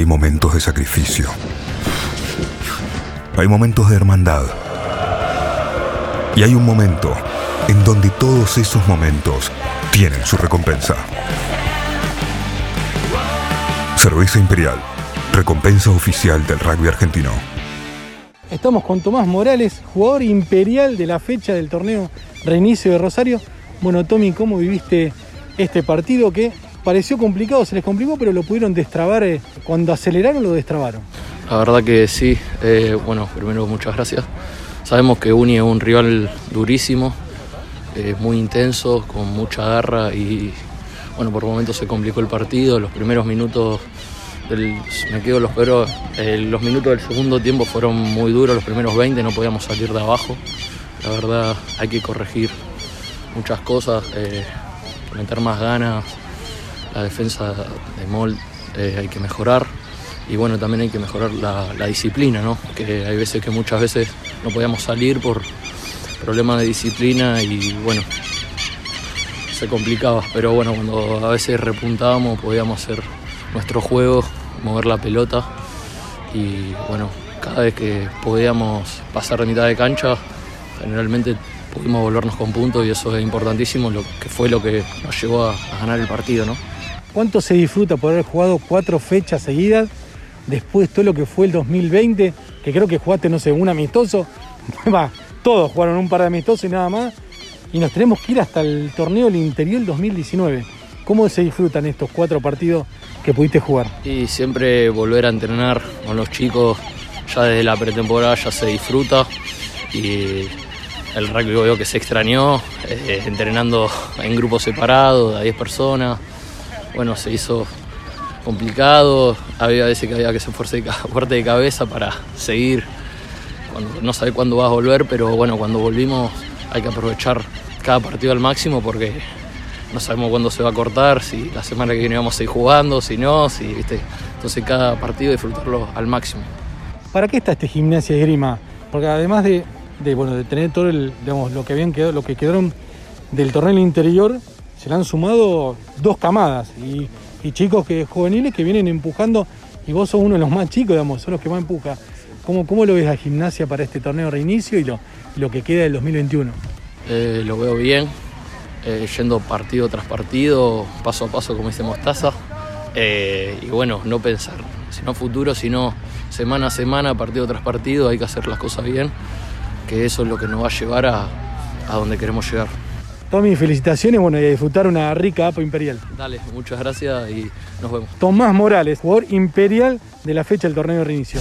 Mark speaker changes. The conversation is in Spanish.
Speaker 1: Hay momentos de sacrificio. Hay momentos de hermandad. Y hay un momento en donde todos esos momentos tienen su recompensa. Cerveza Imperial, recompensa oficial del rugby argentino.
Speaker 2: Estamos con Tomás Morales, jugador imperial de la fecha del torneo Reinicio de Rosario. Bueno, Tommy, ¿cómo viviste este partido que pareció complicado, se les complicó, pero lo pudieron destrabar? eh, Cuando aceleraron, lo destrabaron.
Speaker 3: La verdad que sí. Eh, bueno, primero muchas gracias. Sabemos que Uni es un rival durísimo, eh, muy intenso, con mucha garra y bueno, por momentos se complicó el partido. Los primeros minutos del, me quedo los primeros, eh, los minutos del segundo tiempo fueron muy duros, los primeros 20 no podíamos salir de abajo. La verdad hay que corregir muchas cosas, meter más ganas, la defensa de Mol eh, hay que mejorar y bueno, también hay que mejorar la, disciplina, ¿no? que hay veces que muchas veces no podíamos salir por problemas de disciplina y bueno, se complicaba, pero bueno, cuando a veces repuntábamos podíamos hacer nuestro juego, mover la pelota y bueno, cada vez que podíamos pasar de mitad de cancha, generalmente pudimos volvernos con puntos y eso es importantísimo, lo que fue lo que nos llevó a, a ganar el partido, ¿no?
Speaker 2: ¿Cuánto se disfruta por haber jugado cuatro fechas seguidas? Después todo lo que fue el 2020, que creo que jugaste, no sé, un amistoso. Va, todos jugaron un par de amistosos y nada más. Y nos tenemos que ir hasta el torneo del interior 2019. ¿Cómo se disfrutan estos cuatro partidos que pudiste jugar?
Speaker 3: Y siempre volver a entrenar con los chicos, ya desde la pretemporada ya se disfruta y el rugby veo que se extrañó, eh, entrenando en grupos separados, de a 10 personas. Bueno, se hizo complicado, había veces que había que ser fuerte de, cabeza para seguir, cuando, no sabe cuándo vas a volver, pero bueno, cuando volvimos hay que aprovechar cada partido al máximo porque no sabemos cuándo se va a cortar, si la semana que viene vamos a seguir jugando, si no, si, ¿viste? Entonces cada partido disfrutarlo al máximo.
Speaker 2: ¿Para qué está este gimnasia de esgrima? Porque además de, de, bueno, de tener todo el, digamos, lo que habían quedado, lo que quedaron del torneo interior, se le han sumado dos camadas y, chicos que juveniles que vienen empujando y vos sos uno de los más chicos, digamos, son los que más empuja. ¿Cómo, cómo lo ves a gimnasia para este torneo reinicio y lo, que queda del 2021?
Speaker 3: Eh, lo veo bien, eh, yendo partido tras partido, paso a paso como dice Mostaza. Eh, y bueno, no pensar, sino futuro, sino semana a semana, partido tras partido, hay que hacer las cosas bien, que eso es lo que nos va a llevar a donde queremos llegar.
Speaker 2: Tommy, felicitaciones, bueno, y a disfrutar una rica APA imperial.
Speaker 3: Dale, muchas gracias y nos vemos.
Speaker 2: Tomás Morales, jugador imperial de la fecha del torneo de reinicio.